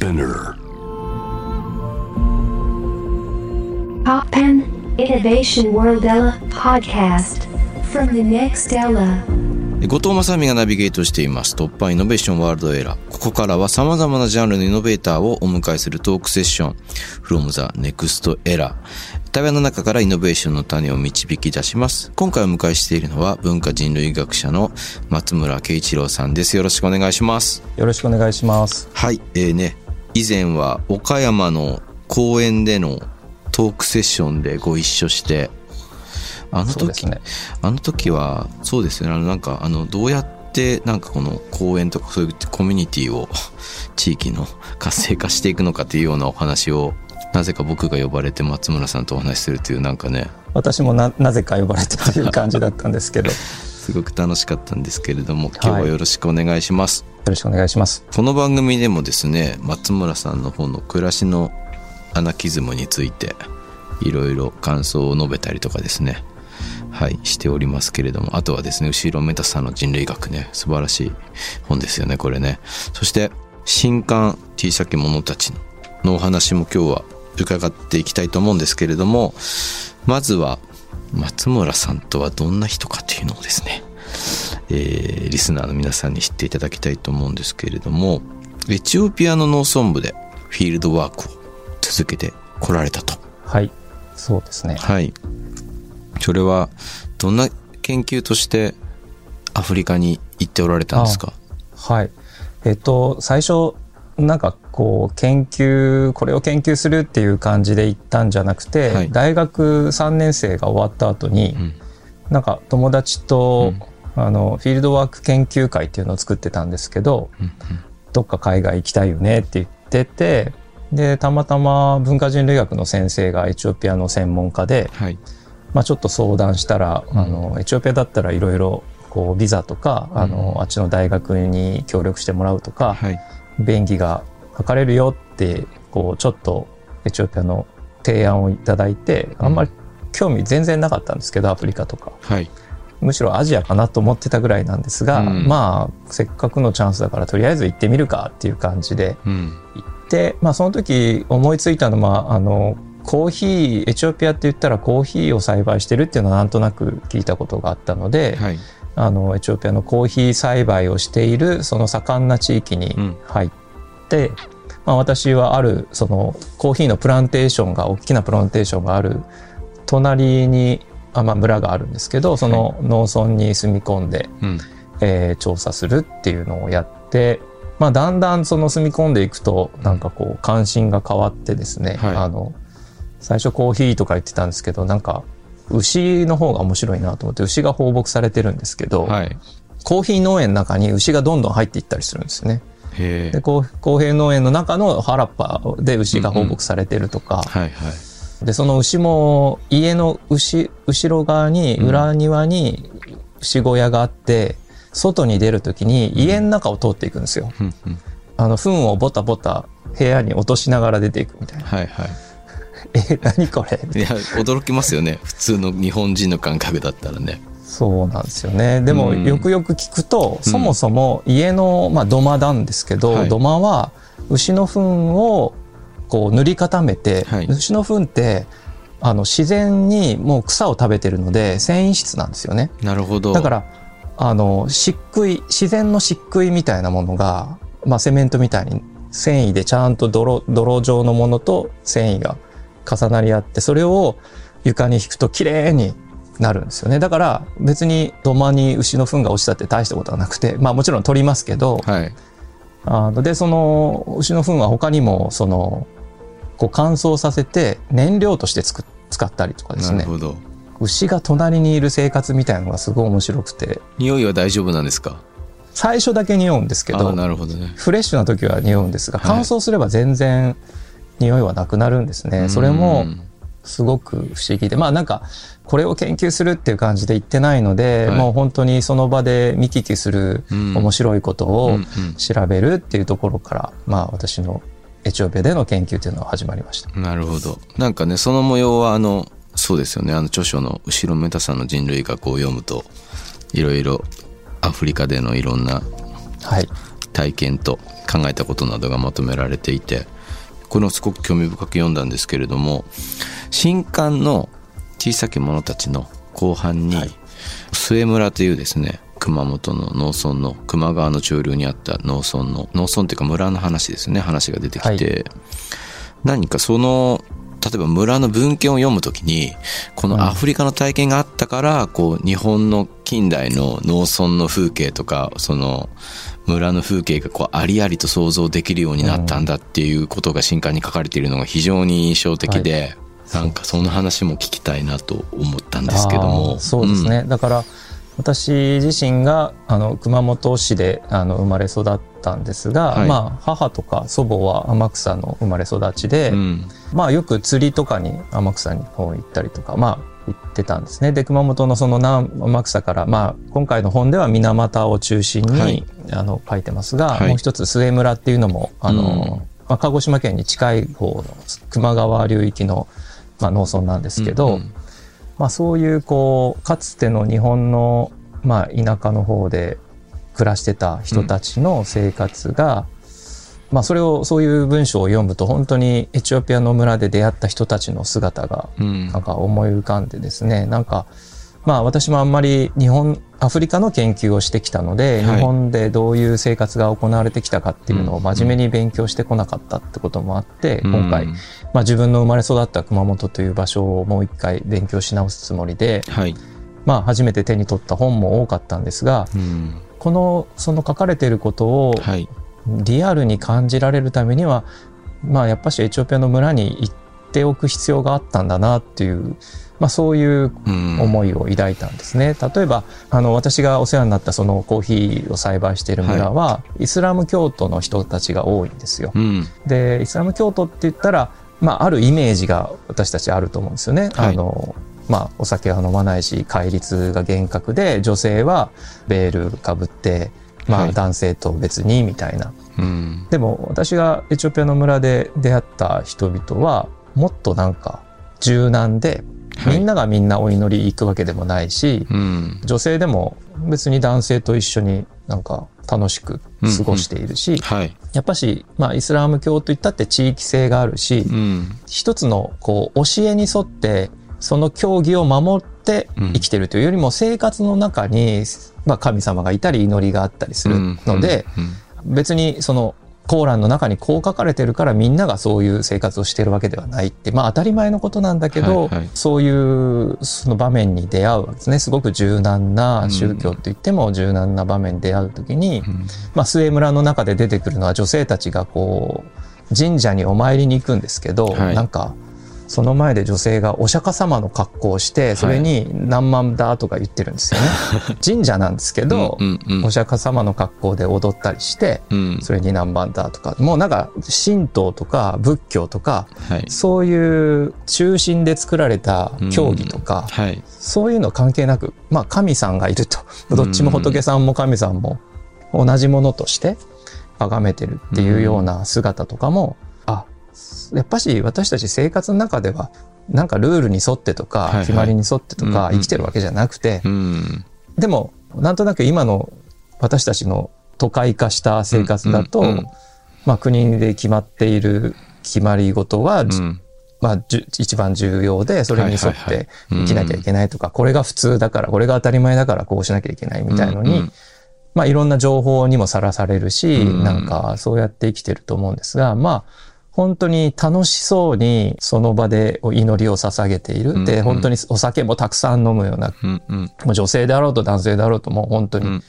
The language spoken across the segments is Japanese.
Spinner. Poppen Innovation World Ella podcast from the next Ella. 後藤正美がナビゲートしています突破イノベーションワールドエラー。ここからは様々なジャンルのイノベーターをお迎えするトークセッション from the next era。対話の中からイノベーションの種を導き出します。今回お迎えしているのは文化人類学者の松村慶一郎さんです。よろしくお願いします。よろしくお願いします。はい、えーね、以前は岡山の公園でのトークセッションでご一緒して、あの時、ね。あの時は、そうですね、あのなんか、あの、どうやって、なんかこの公園とかそういうコミュニティを、地域の活性化していくのかっていうようなお話を、なぜか僕が呼ばれて松村さんとお話しするという、なんかね、私もな なぜか呼ばれてという感じだったんですけど、よ すごく楽しかったんですけれども、今日はよろしくお願いします。ろしくお願いします。この番組でもですね松村さんの方の暮らしのアナキズムについていろいろ感想を述べたりとかですねはいしておりますけれどもあとはですね後ろメタさんの人類学ね素晴らしい本ですよねこれねそして新刊 T シャケ者たちのお話も今日は伺っていきたいと思うんですけれどもまずは松村さんとはどんな人かというのをですねえーリスナーの皆さんに知っていただきたいと思うんですけれどもエチオピアの農村部でフィールドワークを続けてこられたとはい、そうですね。はいそれはどんな研究としてアフリカに行っておられたんですか？はい。えっと、最初、なんかこう、研究、これを研究するっていう感じで行ったんじゃなくて、はい。大学3年生が終わった後に、ん。なんか友達と、あの、フィールドワーク研究会っていうのを作ってたんですけど、うんどっか海外行きたいよねって言ってて、で、たまたま文化人類学の先生がエチオピアの専門家で、はい。まあ、ちょっと相談したら、あのエチオピアだったらいろいろこうビザとか、あのあっちの大学に協力してもらうとか、はい。便宜が図れるよってこうちょっとエチオピアの提案をいただいてあんまり興味全然なかったんですけどアフリカとか。はい。むしろアジアかなと思ってたぐらいなんですが、うん。まあせっかくのチャンスだからとりあえず行ってみるかっていう感じでうん。行って、まあ、その時思いついたのはあのコーヒーエチオピアって言ったらコーヒーを栽培してるっていうのはなんとなく聞いたことがあったので、はい。あのエチオピアのコーヒー栽培をしているその盛んな地域にうん。入って、まあ、私はあるそのコーヒーのプランテーションが大きなプランテーションがある隣にあ、まあ、村があるんですけどその農村に住み込んで、うん。えー調査するっていうのをやって、まあ、だんだんその住み込んでいくとなんかこう関心が変わってですね、はい。あの最初コーヒーとか言ってたんですけどなんか牛の方が面白いなと思って牛が放牧されてるんですけど、はい。コーヒー農園の中に牛がどんどん入っていったりするんですよね。でこう公平農園の中の原っぱで牛が放牧されてるとか、はいはい。でその牛も家の牛後ろ側に裏庭に牛小屋があって、外に出る時に家の中を通っていくんですよ。うんうんあの糞をボタボタ部屋に落としながら出ていくみたいな。はいはい。え、何これ？いや驚きますよね。普通の日本人の感覚だったらねそうなんですよね。でも、うん。よくよく聞くと、そもそも家の、まあ、土間なんですけど、はい。土間は牛の糞をこう塗り固めて、はい。牛の糞ってあの自然にもう草を食べてるので繊維質なんですよね。なるほど。だからあの漆喰自然の漆喰みたいなものが、まあ、セメントみたいに繊維でちゃんと泥泥状のものと繊維が重なり合ってそれを床に引くと綺麗になるんですよね。だから別に土間に牛の糞が落ちたって大したことはなくてまあもちろん取りますけど、はい。あのでその牛の糞は他にもそのこう乾燥させて燃料としてつく使ったりとかですね。なるほど。牛が隣にいる生活みたいなのがすごい面白くて。匂いは大丈夫なんですか？最初だけ匂うんですけあどなるほどね。フレッシュな時は匂うんですがはい。乾燥すれば全然匂いはなくなるんですね、それもうんすごく不思議でまあなんかこれを研究するっていう感じで言ってないので、はい。もう本当にその場で見聞きするうん。面白いことうんをうん。調べるっていうところから、まあ私のエチオピアでの研究というのは始まりました。なるほど。なんかねその模様はあのそうですよね。あの著書の「後ろめたさんの人類学」を読むといろいろアフリカでのいろんなはい。体験と考えたことなどがまとめられていてこれをすごく興味深く読んだんですけれども新刊の「小さき者たち」の後半に、はい。末村というですね熊本の農村の球磨川の中流にあった農村の農村っていうか村の話ですね話が出てきて、何かその例えば村の文献を読むときにこのアフリカの体験があったから、こう日本の近代の農村の風景とかその村の風景がこうありありと想像できるようになったんだっていうことが新刊に書かれているのが非常に印象的で、なんかその話も聞きたいなと思ったんですけどあもーそうですね、だから私自身があの熊本市であの生まれ育ったんですが、はい。まあ母とか祖母は天草の生まれ育ちで、うん。まあよく釣りとかに天草に行ったりとかまあ行ってたんですね。で熊本のその南天草からまあ今回の本では水俣を中心に、はい。あの書いてますが、はい。もう一つ末村っていうのもあの、うん。まあ、鹿児島県に近い方の球磨川流域の、まあ、農村なんですけど、うんまあ、そういうこうかつての日本の、まあ、田舎の方で暮らしてた人たちの生活が、まあ、それをそういう文章を読むと本当にエチオピアの村で出会った人たちの姿がうん。なんか思い浮かんでですねなんかまあ私もあんまり日本アフリカの研究をしてきたので、はい。日本でどういう生活が行われてきたかっていうのを真面目に勉強してこなかったってこともあって、今回うんまあ、自分の生まれ育った熊本という場所をもう一回勉強し直すつもりで、はい、まあ、初めて手に取った本も多かったんですがうん。このその書かれていることをはい。リアルに感じられるためには、まあ、やっぱしエチオピアの村に行っておく必要があったんだなっていう、まあ、そういううん思いを抱いたんですね。例えばあの私がお世話になったそのコーヒーを栽培している村は、イスラム教徒の人たちが多いんですよ。うんでイスラム教徒って言ったら、まあ、あるイメージが私たちあると思うんですよね。はいあのまあ、お酒は飲まないし戒律が厳格で女性はベールかぶって、まあ、はい男性と別にみたいな。うんでも私がエチオピアの村で出会った人々はもっとなんか柔軟ではい。みんながみんなお祈り行くわけでもないし、うん。女性でも別に男性と一緒になんか楽しく過ごしているし、はい。やっぱし、まあ、イスラム教といったって地域性があるし、うん。一つのこう教えに沿ってその教義を守って生きてるというよりも生活の中に、まあ、神様がいたり祈りがあったりするので、うん。別にそのコーランの中にこう書かれてるからみんながそういう生活をしてるわけではないってまあ当たり前のことなんだけど、はいはい。そういうその場面に出会うわけですね。すごく柔軟な宗教って言っても柔軟な場面に出会う時に、うん。まあ、末村の中で出てくるのは女性たちがこう神社にお参りに行くんですけど、はい。なんかその前で女性がお釈迦様の格好をしてそれに何万だとか言ってるんですよね。神社なんですけど、うんうんお釈迦様の格好で踊ったりしてうん。それに何番だとかもうなんか神道とか仏教とかはい。そういう中心で作られた教義とか、はい。そういうの関係なく、まあ神さんがいると。どっちも仏さんも神さんも同じものとして崇めてるっていうような姿とかも、あ、やっぱし私たち生活の中では、なんかルールに沿ってとか、決まりに沿ってとか生きてるわけじゃなくて、うん。でも、なんとなく今の私たちの都会化した生活だと、まあ国で決まっている決まり事は、うん。まあ、一番重要で、それに沿って生きなきゃいけないとか、これが普通だから、これが当たり前だからこうしなきゃいけないみたいのに、まあいろんな情報にもさらされるし、うん。なんかそうやって生きてると思うんですが、まあ本当に楽しそうにその場でお祈りを捧げている。で、本当にお酒もたくさん飲むような、うんうんもう女性であろうと男性であろうともう本当うに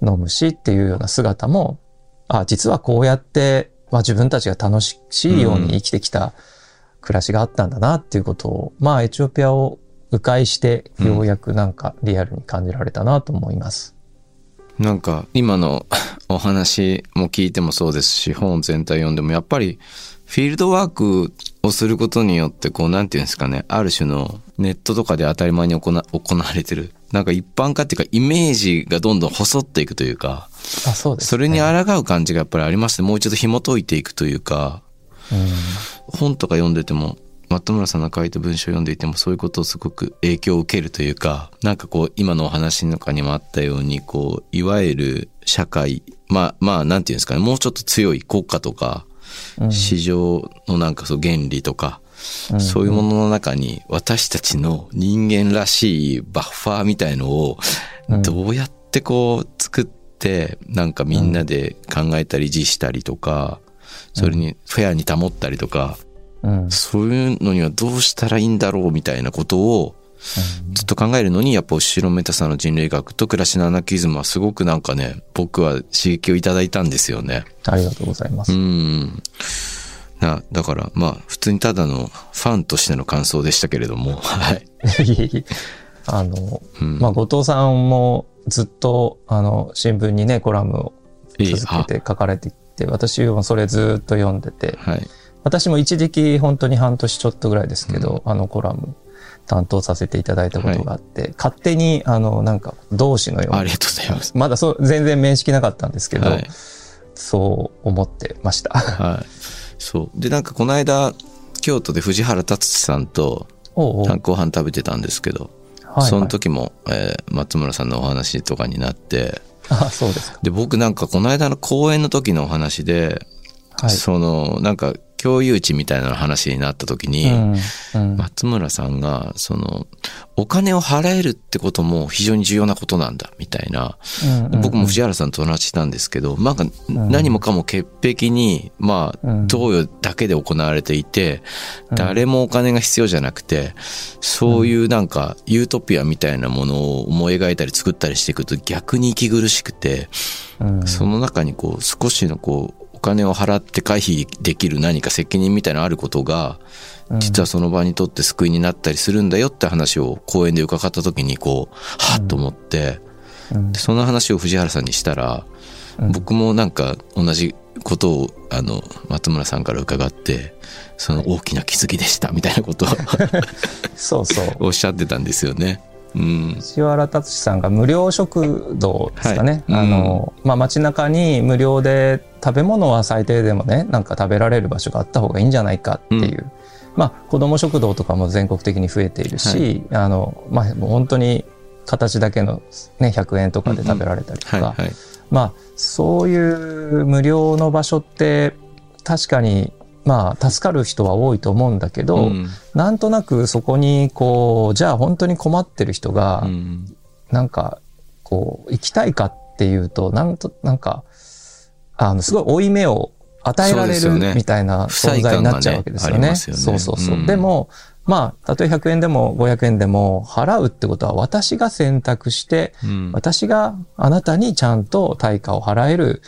飲むしっていうような姿も、あ、実はこうやって、まあ自分たちが楽しいように生きてきた暮らしがあったんだなっていうことを、まあエチオピアを迂回してようやくなんかリアルに感じられたなと思います。なんか今のお話も聞いてもそうですし本全体読んでもやっぱりフィールドワークをすることによってこうなんていうんですかねある種のネットとかで当たり前に行われてるなんか一般化っていうかイメージがどんどん細っていくというかあ、そうです、ね。それに抗う感じがやっぱりありますねもう一度紐解いていくというか本とか読んでても松村さんが書いた文章を読んでいてもそういうことをすごく影響を受けるというかなんかこう今のお話の中にもあったようにこういわゆる社会、まあまあなんていうんですかね、もうちょっと強い国家とか、うん市場のなんかそう原理とか、うん。そういうものの中に私たちの人間らしいバッファーみたいのをうん。どうやってこう作ってなんかみんなで考えたり維持したりとかそれにフェアに保ったりとかうん。そういうのにはどうしたらいいんだろうみたいなことをずっと考えるのにやっぱ後ろめたさの人類学と暮らしのアナキズムはすごくなんかね僕は刺激をいただいたんですよね。ありがとうございます。うん。な、だから、まあ、普通にただのファンとしての感想でしたけれども、はい。あの、うんまあ、後藤さんもずっと、あの、新聞にね、コラムを続けて書かれていて、私もそれずっと読んでて、あはい。私も一時期本当に半年ちょっとぐらいですけど、あのコラム担当させていただいたことがあって、勝手に、あの、なんか、同志のようにあり、がとうございます。まだそう、全然面識なかったんですけど、はい。そう思ってました。はい。そう。で、なんかこの間、京都で藤原達志さんと単行飯食べてたんですけど、はいはいその時も、えー松村さんのお話とかになって、あ、そうですか。で、僕なんかこの間の講演の時のお話で、はい。その、なんか共有値みたいな話になった時に、うんうん。松村さんが、その、お金を払えるってことも非常に重要なことなんだ、みたいな。うんうん僕も藤原さんと同じしたんですけど、なんか何もかも潔癖に、まあ、うん。贈与だけで行われていて、うん。誰もお金が必要じゃなくて、そういうなんかユートピアみたいなものを思い描いたり作ったりしていくと逆に息苦しくて、うん。その中にこう少しのこう、お金を払って回避できる何か責任みたいなのあることが、実はその場にとって救いになったりするんだよって話を講演で伺った時にこう、はっと思って、その話を藤原さんにしたら、僕もなんか同じことをあの松村さんから伺ってその大きな気づきでしたみたいなことを そうそう。おっしゃってたんですよね。うん、藤原達志さんが無料食堂ですかね。はいあの、まあ、街中に無料で食べ物は最低でもね、なんか食べられる場所があった方がいいんじゃないかっていう。まあ、子供食堂とかも全国的に増えているし、あの、まあ、もう本当に形だけのね、100円とかで食べられたりとか、はいはい。まあ、そういう無料の場所って確かに、まあ、助かる人は多いと思うんだけど、うん。なんとなくそこに、こう、じゃあ本当に困ってる人が、うん。なんか、こう、行きたいかっていうと、なんと、なんか、あの、すごい負い目を与えられるみたいな存在になっちゃうわけですよね。そうそうそう。うん。でも、まあ、たとえ100円でも500円でも払うってことは私が選択して、うん。私があなたにちゃんと対価を払える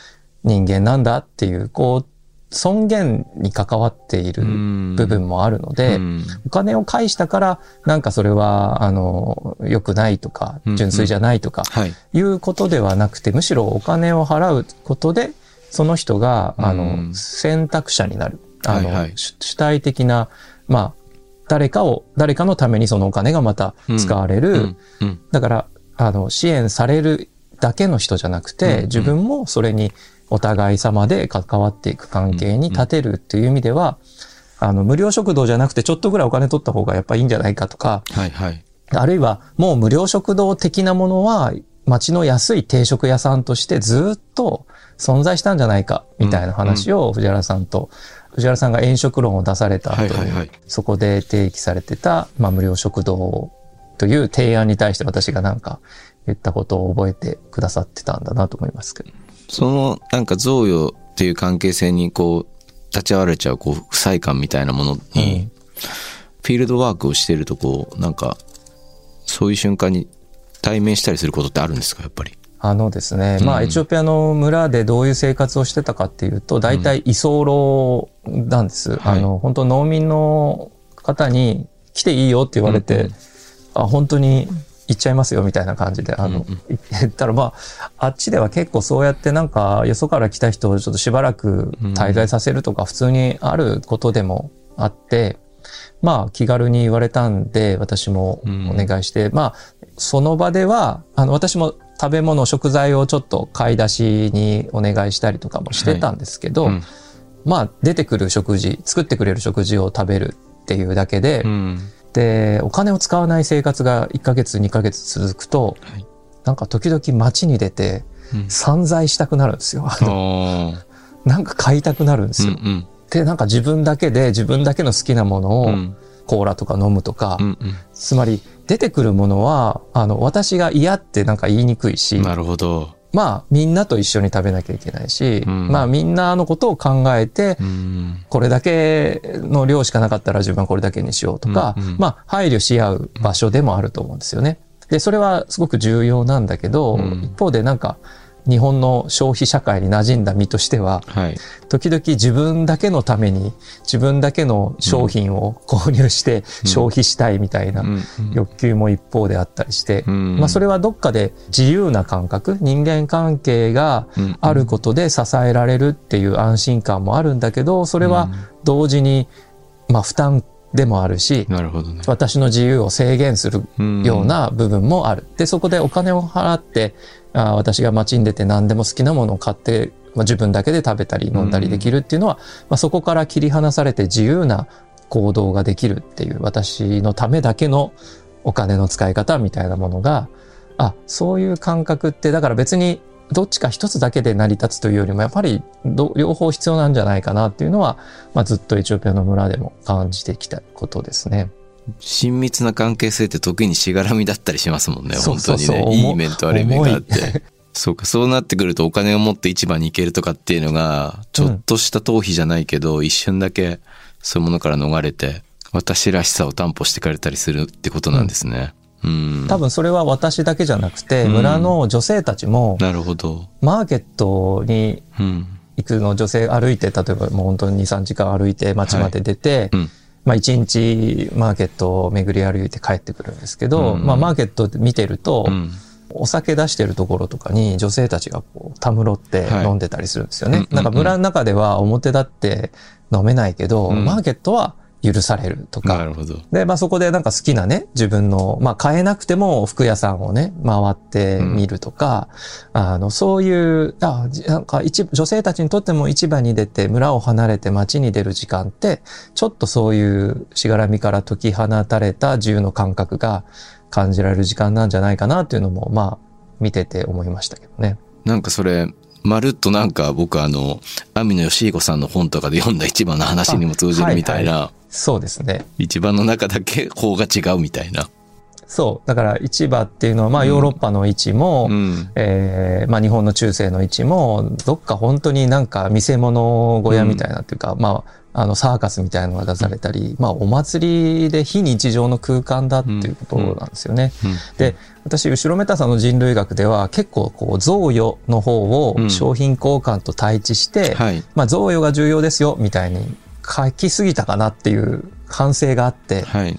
人間なんだっていう、こう、尊厳に関わっているうん。部分もあるので、うん。お金を返したから、なんかそれは、あの、良くないとかうん、純粋じゃないとか、はい。いうことではなくて、むしろお金を払うことで、その人が、あうの、ん選択者になる。あの、主主体的な、まあ、誰かを、誰かのためにそのお金がまた使われる。だから、あの、支援されるだけの人じゃなくて、うん。自分もそれにお互い様で関わっていく関係に立てるっていう意味では、あの、無料食堂じゃなくてちょっとぐらいお金取った方がやっぱいいんじゃないかとか、はいはい。あるいはもう無料食堂的なものは街の安い定食屋さんとしてずっと存在したんじゃないかみたいな話を藤原さんと、藤原さんが飲食論を出された後に、そこで提起されてた、まあ、無料食堂という提案に対して私がなんか言ったことを覚えてくださってたんだなと思いますけど。そのなんか贈与っていう関係性にこう立ち会われちゃうこう不快感みたいなものに、うん。フィールドワークをしてるとこうなんかそういう瞬間に対面したりすることってあるんですかやっぱり？あのですね、まあ、うんエチオピアの村でどういう生活をしてたかっていうと、大体居候なんです。はい。あの、本当農民の方に来ていいよって言われて、うんうん。あ、本当に行っちゃいますよみたいな感じで、あの、うんうん。言ったら、まあ、あっちでは結構そうやってなんか、よそから来た人をちょっとしばらく滞在させるとか普通にあることでもあって、まあ、気軽に言われたんで、私もお願いして、まあ、その場では、あの、私も食べ物、食材をちょっと買い出しにお願いしたりとかもしてたんですけど、うん。まあ、出てくる食事、作ってくれる食事を食べるっていうだけで、うんで、お金を使わない生活が1ヶ月、2ヶ月続くと、はいなんか時々街に出て、うん散財したくなるんですよ。あのあ なんか買いたくなるんですよ。ーうんで、なんか自分だけで自分だけの好きなものを、うんコーラとか飲むとか、うんうんつまり出てくるものは、あの、私が嫌ってなんか言いにくいし、なるほど。まあみんなと一緒に食べなきゃいけないし、うん。まあみんなのことを考えて、うん。これだけの量しかなかったら自分はこれだけにしようとか、うんうん。まあ配慮し合う場所でもあると思うんですよね。で、それはすごく重要なんだけど、うん。一方でなんか日本の消費社会に馴染んだ身としては、はい。時々自分だけのために自分だけの商品を購入して消費したいみたいな欲求も一方であったりして、うん。まあそれはどっかで自由な感覚、人間関係がうん。あることで支えられるっていう安心感もあるんだけど、それは同時に、まあ負担でもあるし、なるほどね。私の自由を制限するうんような部分もある。で、そこでお金を払って、あ私が街に出て何でも好きなものを買って、まあ、自分だけで食べたり飲んだりできるっていうのは、まあ、そこから切り離されて自由な行動ができるっていう私のためだけのお金の使い方みたいなものが、あ、そういう感覚って、だから別にどっちか一つだけで成り立つというよりも、やっぱり両方必要なんじゃないかなっていうのは、まあ、ずっとエチオピアの村でも感じてきたことですね。親密な関係性って時にしがらみだったりしますもんね。本当にね。いい面と悪い面があっ重て。そうか、そうなってくるとお金を持って市場に行けるとかっていうのが、ちょっとした逃避じゃないけど、一瞬だけそういうものから逃れて、私らしさを担保してくれたりするってことなんですね。うん。多分それは私だけじゃなくて、うん村の女性たちも、なるほど。マーケットにうん。行くの女性歩いて、例えばもう本当に2、3時間歩いて街まで出て、うん。まあ1日マーケットを巡り歩いて帰ってくるんですけど、うんまあマーケットで見てると、うん。お酒出してるところとかに女性たちがこうたむろってはい飲んでたりするんですよね。うんうんうんなんか村の中では表だって飲めないけど、うんマーケットは許されるとか、なるほど。で、まあそこでなんか好きなね、自分の、まあ買えなくても服屋さんをね、回ってみるとか、あの、そういう、あ、じなんか一女性たちにとっても市場に出て村を離れて街に出る時間って、ちょっとそういうしがらみから解き放たれた自由の感覚が感じられる時間なんじゃないかなっていうのも、まあ見てて思いましたけどね。なんかそれ、まるっとなんか僕あの、網野義彦さんの本とかで読んだ一番の話にも通じるみたいな、そうですね。一番の中だけ法が違うみたいな。そう。だから市場っていうのは、まあうんヨーロッパの位置も、うん。えーまあ日本の中世の位置も、どっか本当になんか見せ物小屋みたいなっていうか、まあ、あのサーカスみたいなのが出されたり、まあお祭りで非日常の空間だっていうことなんですよね。うんで、私、後ろめたさんの人類学では結構こう贈与の方をうん商品交換と対峙して、はい。まあ贈与が重要ですよみたいに書きすぎたかなっていう反省があって、はい。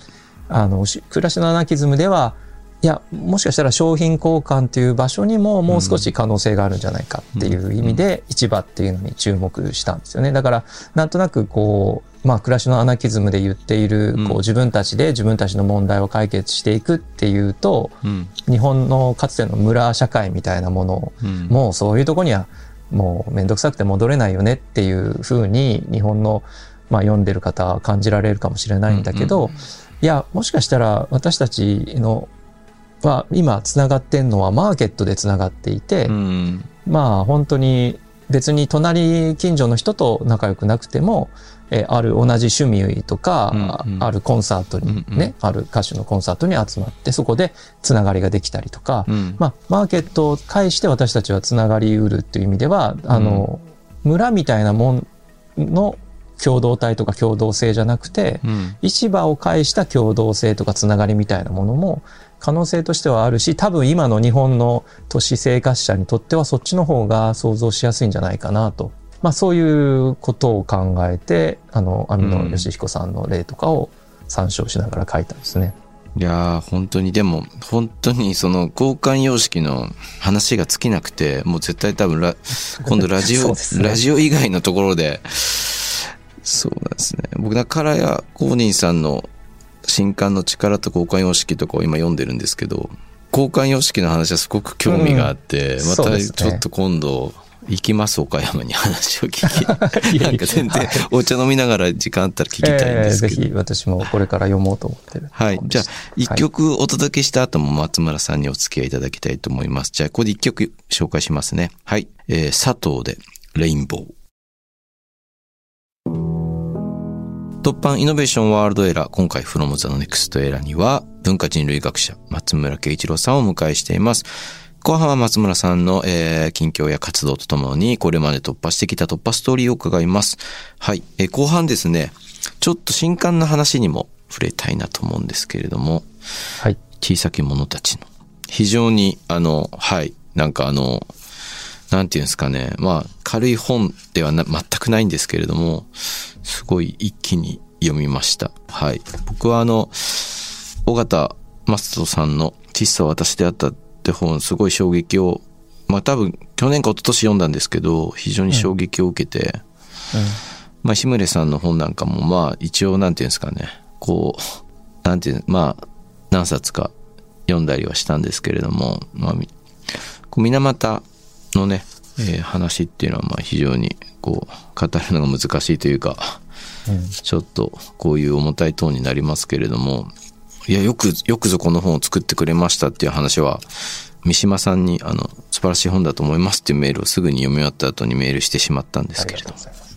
あの、し暮らしのアナキズムでは、いや、もしかしたら商品交換っていう場所にももう少し可能性があるんじゃないかっていう意味で、市場っていうのに注目したんですよね。だから、なんとなくこう、まあ、暮らしのアナキズムで言っている、うんこう、自分たちで自分たちの問題を解決していくっていうと、うん。日本のかつての村社会みたいなものを、うん。もうそういうとこにはもうめんどくさくて戻れないよねっていうふうに日本の、まあ、読んでる方は感じられるかもしれないんだけど、うんいやもしかしたら私たちのは今つながってんのはマーケットでつながっていて、うん。まあ本当に別に隣近所の人と仲良くなくても、えーある同じ趣味とか、うんうんあるコンサートにね、うんうんある歌手のコンサートに集まってそこでつながりができたりとか、うん。まあ、マーケットを介して私たちはつながりうるっていう意味では、あの、村みたいなもんの共同体とか共同性じゃなくて、うん。市場を介した共同性とかつながりみたいなものも可能性としてはあるし、多分今の日本の都市生活者にとってはそっちの方が想像しやすいんじゃないかなと。まあそういうことを考えて、あの、網野義彦さんの例とかを参照しながら書いたんですね。いやー、本当に、でも、本当にその交換様式の話が尽きなくて、もう絶対多分ラ、今度ラジオ、ねラジオ以外のところで、そうなんですね。僕、だからや公認さんの新刊の力と交換様式とかを今読んでるんですけど、交換様式の話はすごく興味があって、うんまたちょっと今度、行きます岡山に話を聞き なんか全然お茶飲みながら時間あったら聞きたいんえーぜですけど、ひ私もこれから読もうと思ってる。はい。じゃあ、一はい曲お届けした後も松村さんにお付き合いいただきたいと思います。じゃあ、ここで一曲紹介しますね。はい。えー佐藤で、レインボー。突版イノベーションワールドエラー、今回 From the Next Era には、文化人類学者、松村慶一郎さんをお迎えしています。後半は松村さんの、えー近況や活動とともに、これまで突破してきた突破ストーリーを伺います。はい。えー後半ですね、ちょっと新刊の話にも触れたいなと思うんですけれども、はい。小さき者たちの。非常に、あの、はい、なんかあの、なんていうんですかね、まあ、軽い本ではな全くないんですけれども、すごい一気に読みました。はい。僕はあの、尾形正人さんの喫茶は私であったって本、すごい衝撃を、まあ多分、去年か一昨年読んだんですけど、非常に衝撃を受けて、まあ、石村さんの本なんかも、まあ、一応、なんていうんですかね、こう、なんていう、まあ、何冊か読んだりはしたんですけれども、まあ、みこう水俣のね、えー話っていうのは、まあ、非常に、こう、語るのが難しいというか、うんちょっと、こういう重たいトーンになりますけれども、いや、よく、よくぞこの本を作ってくれましたっていう話は、三島さんに、あの、素晴らしい本だと思いますっていうメールをすぐに読み終わった後にメールしてしまったんですけれど。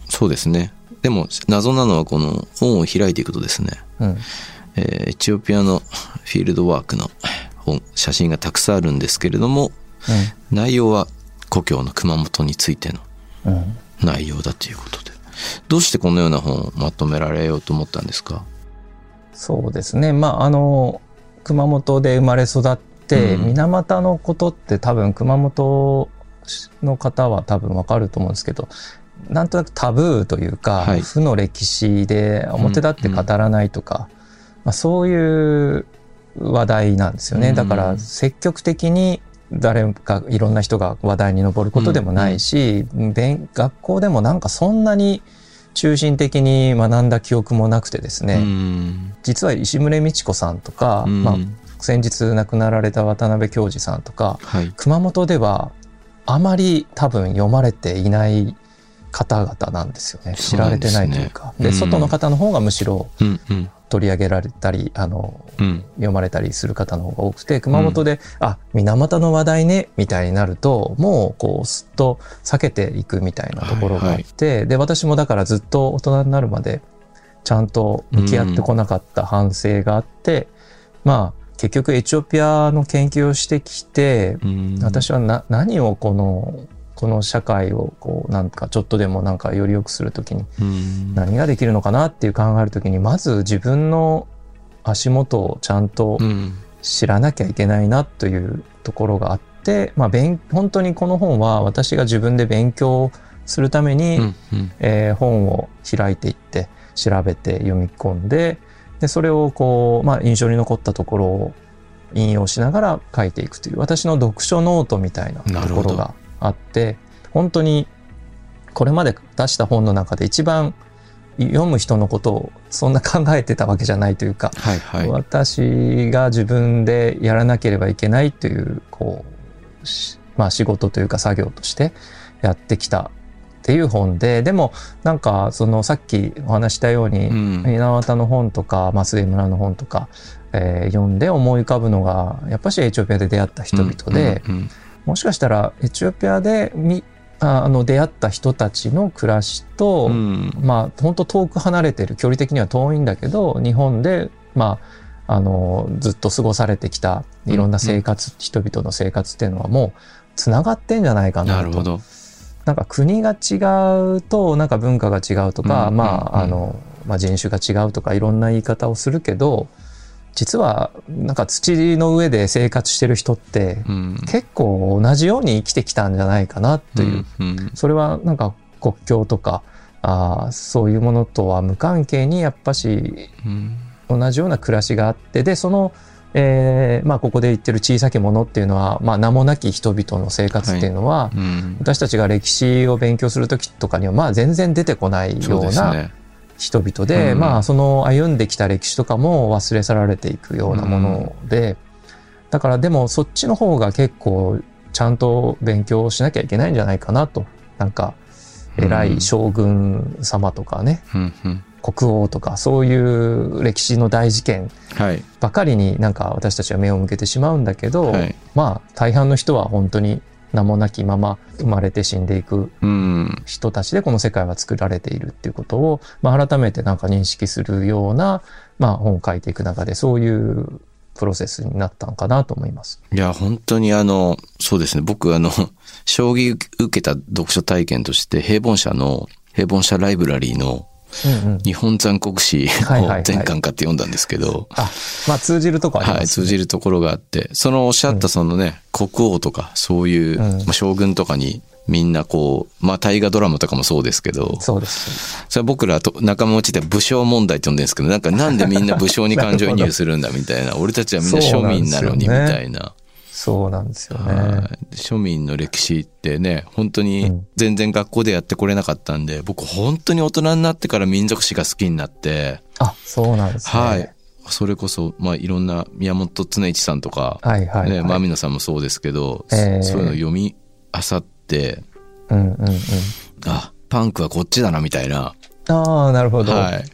そうですね。でも、謎なのはこの本を開いていくとですね、うん。えーエチオピアのフィールドワークの本、写真がたくさんあるんですけれども、内容は故郷の熊本についてのうん。うん。内容だということで。どうしてこのような本をまとめられようと思ったんですか？そうですね。まあ、あの、熊本で生まれ育って、うん水俣のことって多分熊本の方は多分わかると思うんですけど、なんとなくタブーというか、はい負の歴史で表立って語らないとか、まあ、そういう話題なんですよね。うんだから積極的に誰かいろんな人が話題に上ることでもないし、勉学校でもなんかそんなに中心的に学んだ記憶もなくてですね、うん。実は石牟美智子さんとか、うんまあ、先日亡くなられた渡辺教授さんとかはい。熊本ではあまり多分読まれていない方々なんですよね知られてないというかで、ねうん外の方の方がむしろうんうん。取り上げられたりあのうん。読まれたりする方の方が多くて熊本で「あ水俣の話題ね」みたいになるともうこうすっと避けていくみたいなところがあって、で私もだからずっと大人になるまでちゃんと向き合ってこなかった反省があって、まあ結局エチオピアの研究をしてきてうん。私はな何をこのこの社会をこうなんかちょっとでもなんかより良くするときにうん。何ができるのかなっていう考えるときにまず自分の足元をちゃんとうん。知らなきゃいけないなというところがあって、まあ、勉本当にこの本は私が自分で勉強するために、うん。うん。えー本を開いていって調べて読み込んででそれをこう、まあ、印象に残ったところを引用しながら書いていくという私の読書ノートみたいなところがあって本当にこれまで出した本の中で一番読む人のことをそんな考えてたわけじゃないというか、はいはい。私が自分でやらなければいけないというこうしまあ仕事というか作業としてやってきたっていう本ででもなんかそのさっきお話したように、うん。水俣の本とか増江村の本とか、えー読んで思い浮かぶのがやっぱしエチオピアで出会った人々で、うんうんもしかしたらエチオピアでみああの出会った人たちの暮らしと、うん。まあ本当遠く離れてる距離的には遠いんだけど日本でまああのずっと過ごされてきたいろんな生活、人々の生活っていうのはもうつながってんじゃないかなとなるほど。なんか国が違うとなんか文化が違うとか、うんまあうんあの、まあ、人種が違うとかいろんな言い方をするけど実はなんか土の上で生活してる人ってうん。結構同じように生きてきたんじゃないかなといううん。うんそれはなんか国境とかあーそういうものとは無関係にやっぱしうん。同じような暮らしがあってでその、えーまあ、ここで言ってる小さきものっていうのは、まあ、名もなき人々の生活っていうのは、うん。私たちが歴史を勉強する時とかにはまあ全然出てこないような。人々でうん。まあその歩んできた歴史とかも忘れ去られていくようなもので、だからでもそっちの方が結構ちゃんと勉強しなきゃいけないんじゃないかなと。なんか、偉い将軍様とかね、うんうん。国王とか、そういう歴史の大事件はい。ばかりになんか私たちは目を向けてしまうんだけど、はい。まあ大半の人は本当に名もなきまま生まれて死んでいくうん人たちでこの世界は作られているっていうことを、まあ、改めてなんか認識するような、まあ、本を書いていく中でそういうプロセスになったのかなと思います。いや、本当にあの、そうですね。僕、あの、将棋受けた読書体験として、平凡社の、平凡社ライブラリーのうんうん、日本残酷史をはいはいはい。全巻買って読んだんですけど、あまあ通じるとこあります、ね。はい、通じるところがあって、そのおっしゃったそのね、国王とか、そういう、うん。まあ、将軍とかに、みんなこう、まあ大河ドラマとかもそうですけど、そうです。それは僕らと仲間内で武将問題って呼んでるんですけど、なんかなんでみんな武将に感情移入するんだみたいな、俺たちはみんな庶民なのにみたいな。そうなんですよね。はい庶民の歴史ってね、本当にうん全然学校でやってこれなかったんで、僕本当に大人になってから民族史が好きになって、あそうなんですね。はい。それこそ、まあいろんな宮本常一さんとか、はいはい、はい。ね、まみのさんもそうですけど、ええそういうの読み漁って、うんうんうん。あ、パンクはこっちだなみたいな、ああ、なるほど。はい。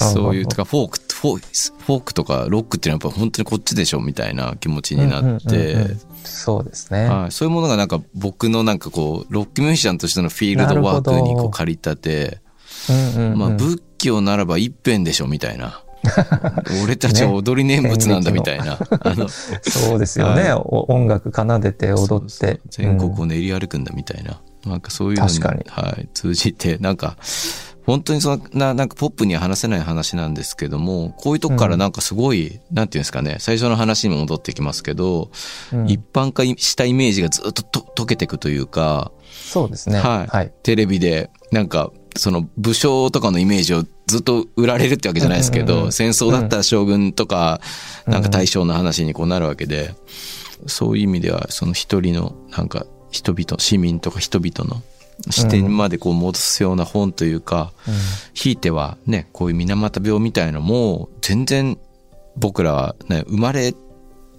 あそういう、あとかフォーク、フォーフォークとかロックっていうのはやっぱ本当にこっちでしょみたいな気持ちになっうんうんうんてうん、そうですね。はい、そういうものがなんか僕のなんかこう、ロックミュージシャンとしてのフィールドワークにこうなるほど借り立て、うんうんうんまあ仏教ならば一辺でしょみたいな。俺たちは踊り念仏なんだみたいな。あの、そうですよね。音楽奏でて踊って。全国うんを練り歩くんだみたいな。なんかそういうのにはい、通じて、なんか、本当にそのな、なんかポップには話せない話なんですけども、こういうとこからなんかすごい、なんていうんですかね、最初の話にも戻ってきますけど、うん。一般化したイメージがずっとと溶けていくというか、そうですね。はい。はい。テレビでなんかその武将とかのイメージをずっと売られるってわけじゃないですけど、うんうんうん戦争だったら将軍とか、なんか大将の話にこうなるわけで、そういう意味ではその一人のなんか人々市民とか人々の視点までこう戻すような本というか、ひいてはねこういう水俣病みたいのも全然僕らはね生まれ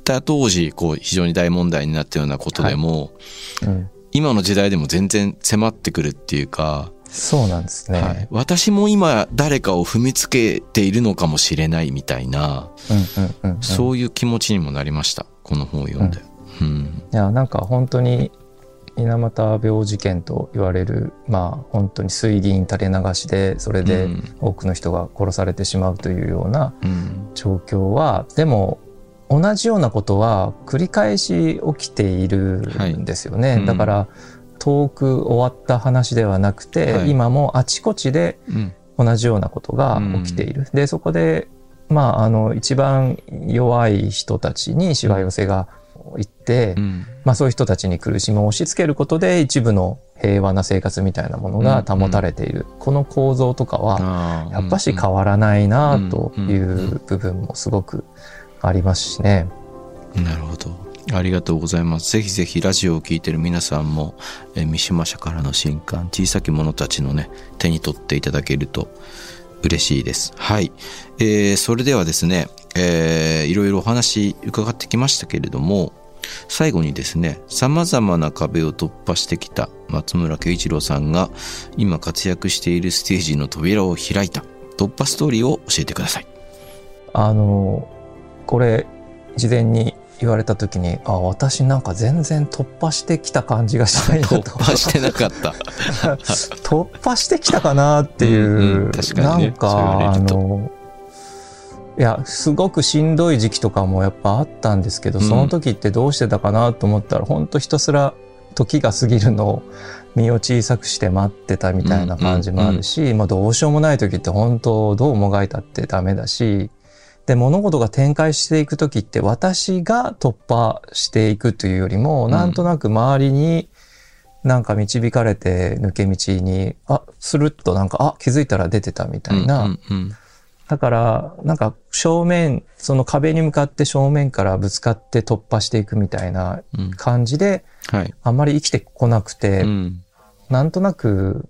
た当時こう非常に大問題になったようなことでも、うんうん今の時代でも全然迫ってくるっていうか、そうなんですね。はい、私も今誰かを踏みつけているのかもしれないみたいな、うんうんうんうん。そういう気持ちにもなりましたこの本を読んで。うん。いやなんか本当に水俣病事件と言われるまあ本当に水銀垂れ流しでそれでうん。多くの人が殺されてしまうというようなうん。状況はでも同じようなことは繰り返し起きているんですよね、はいうん。だから遠く終わった話ではなくて、はい。今もあちこちでうん。同じようなことが起きている。でそこでまああの一番弱い人たちにしわ寄せがいって、うんまあそういう人たちに苦しみを押し付けることで一部の平和な生活みたいなものが保たれている。この構造とかはやっぱし変わらないなという部分もすごくありますしね。うんなるほど。ありがとうございます。ぜひぜひラジオを聞いてる皆さんも、えー三島社からの新刊、小さき者たちのね、手に取っていただけると嬉しいです。はい。えーそれではですね、えーいろいろお話伺ってきましたけれども、最後にですね、様々な壁を突破してきた松村慶一郎さんが今活躍しているステージの扉を開いた突破ストーリーを教えてください。あの、これ事前に言われた時に、あ、私なんか全然突破してきた感じがしないなと。突破してなかった。突破してきたかなっていう、うんうん確かにねなんかあのいやすごくしんどい時期とかもやっぱあったんですけど、うんその時ってどうしてたかなと思ったら本当ひたすら時が過ぎるのを身を小さくして待ってたみたいな感じもあるし、まあ、どうしようもない時って本当どうもがいたってダメだしで物事が展開していく時って私が突破していくというよりも、うんなんとなく周りになんか導かれて抜け道に、あ、スルッとなんか、あ、気づいたら出てたみたいな。うんうんだから、なんか正面、その壁に向かって正面からぶつかって突破していくみたいなうん感じで、はい。あんまり生きてこなくて、うんなんとなく、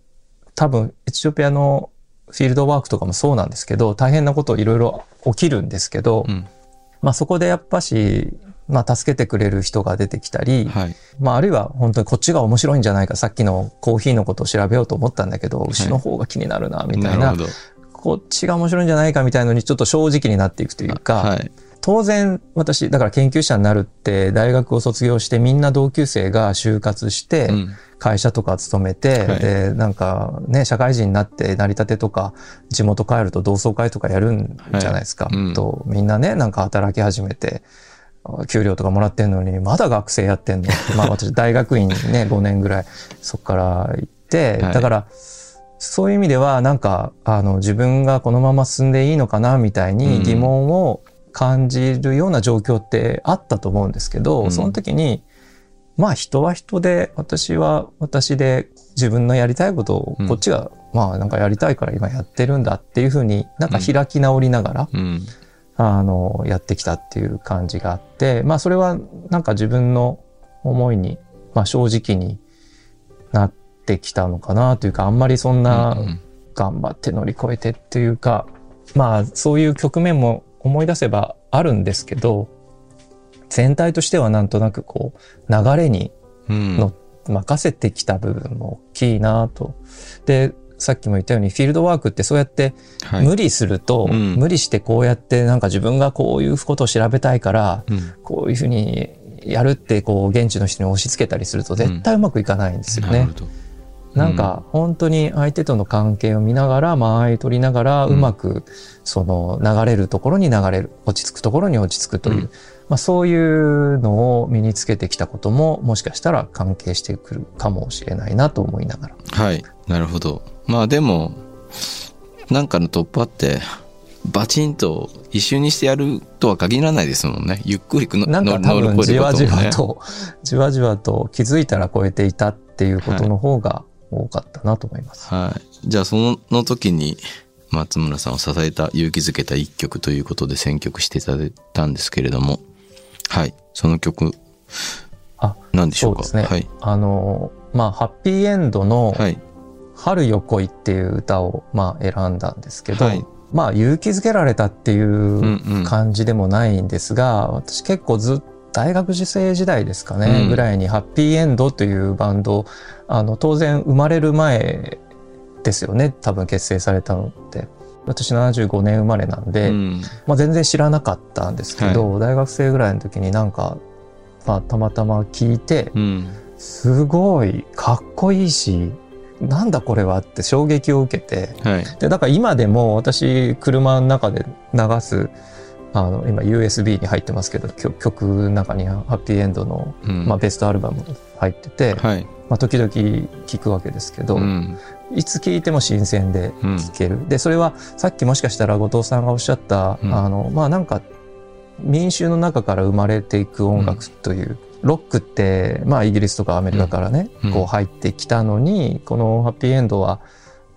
多分、エチオピアのフィールドワークとかもそうなんですけど、大変なこといろいろ起きるんですけど、うんまあそこでやっぱし、まあ、助けてくれる人が出てきたり、はい。まあ、あるいは本当にこっちが面白いんじゃないか、さっきのコーヒーのことを調べようと思ったんだけど、牛の方が気になるな、みたいな、るほど。こっちが面白いんじゃないかみたいのにちょっと正直になっていくというか、はい。当然私、だから研究者になるって大学を卒業してみんな同級生が就活して、うん。会社とか勤めて、はいで、なんかね、社会人になって成り立てとか、地元帰ると同窓会とかやるんじゃないですか。はいうんと、みんなね、なんか働き始めて、給料とかもらってんのに、まだ学生やってんの？まあ私、大学院ね、5年ぐらい、そこから行って、はいだから、そういう意味では、なんか、あの、自分がこのまま進んでいいのかな、みたいに疑問を感じるような状況ってあったと思うんですけど、うん。その時に、まあ人は人で、私は私で自分のやりたいことをうん。こっちが、まあなんかやりたいから今やってるんだっていうふうになんか開き直りながら、うん。あの、やってきたっていう感じがあって、まあそれはなんか自分の思いに、まあ正直になってきたのかなというか、あんまりそんなうん。頑張って乗り越えてっていうか、まあそういう局面も思い出せばあるんですけど、全体としてはなんとなくこう流れにうん。の任せてきた部分も大きいなと。で、さっきも言ったようにフィールドワークってそうやってはい。無理すると、うん無理してこうやってなんか自分がこういうことを調べたいから、うん。こういうふうにやるってこう現地の人に押し付けたりすると絶対うまくいかないんですよね。なるほど。なんか本当に相手との関係を見ながら間合い取りながらうまくその流れるところに流れる落ち着くところに落ち着くという、うんまあ、そういうのを身につけてきたことももしかしたら関係してくるかもしれないなと思いながら。はい。なるほど。まあでも、なんかの突破って、バチンと一瞬にしてやるとは限らないですもんね。ゆっくりくのなんか多分じわじわと、じわじわと気づいたら超えていたっていうことの方が多かったなと思います。はい。じゃあそのの時に松村さんを支えた勇気づけた一曲ということで選曲していただいたんですけれども、はい。その曲、あ、何でしょか？そううですね。はい。あの、まあ、ハッピーエンドのはい。春よ来いっていう歌をまあ選んだんですけど、はいまあ勇気づけられたっていううんうん。感じでもないんですが、私結構ずっ大学生時代ですかね、うんぐらいにハッピーエンドというバンドあの当然生まれる前ですよね多分結成されたのって私75年生まれなんで、うんまあ、全然知らなかったんですけど、大学生ぐらいの時になんか、まあ、たまたま聞いてうん。すごいかっこいいしなんだこれはって衝撃を受けてはい。でだから今でも私車の中で流すあの今 USB に入ってますけど曲曲の中にハッピーエンドの、うん。まあ、ベストアルバム入ってて、はい。まあ、時々聞くわけですけど、うん。いつ聞いても新鮮でうん。聞ける。でそれはさっきもしかしたら後藤さんがおっしゃった、うんあのまあなんか民衆の中から生まれていく音楽という、ロックって、まあ、イギリスとかアメリカからね、うんこう入ってきたのにこの「ハッピーエンドは」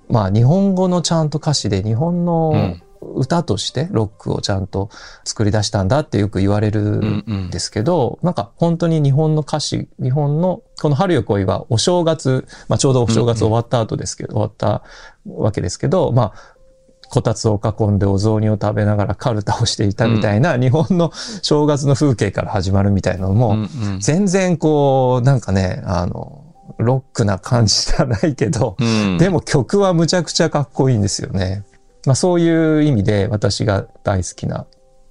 まあ日本語のちゃんと歌詞で日本のうん歌としてロックをちゃんと作り出したんだってよく言われるうんうん。んですけど、なんか本当に日本の歌詞日本のこの「春よ来い」はお正月、まあ、ちょうどお正月終わった後ですけど、終わったわけですけどまあこたつを囲んでお雑煮を食べながらカルタをしていたみたいな、日本の正月の風景から始まるみたいなのも、うんうん。全然こうなんかねあのロックな感じじゃないけど、うん。でも曲はむちゃくちゃかっこいいんですよね。まあそういう意味で私が大好きな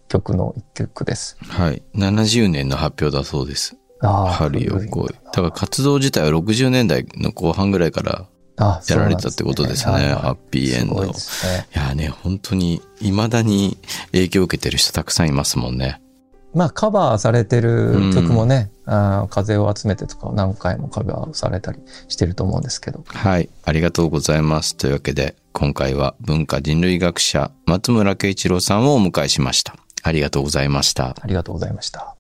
曲の一曲です。はい。70年の発表だそうです。ああ春よ来い。だから活動自体は60年代の後半ぐらいからあやられたってことですね。はいはいハッピーエンド。いすごい。やね、本当に、未だに影響を受けてる人たくさんいますもんね。まあカバーされてる曲もね、あ風を集めてとか何回も壁バーされたりしてると思うんですけど。はい。ありがとうございます。というわけで今回は文化人類学者松村圭一郎さんをお迎えしました。ありがとうございました。ありがとうございました。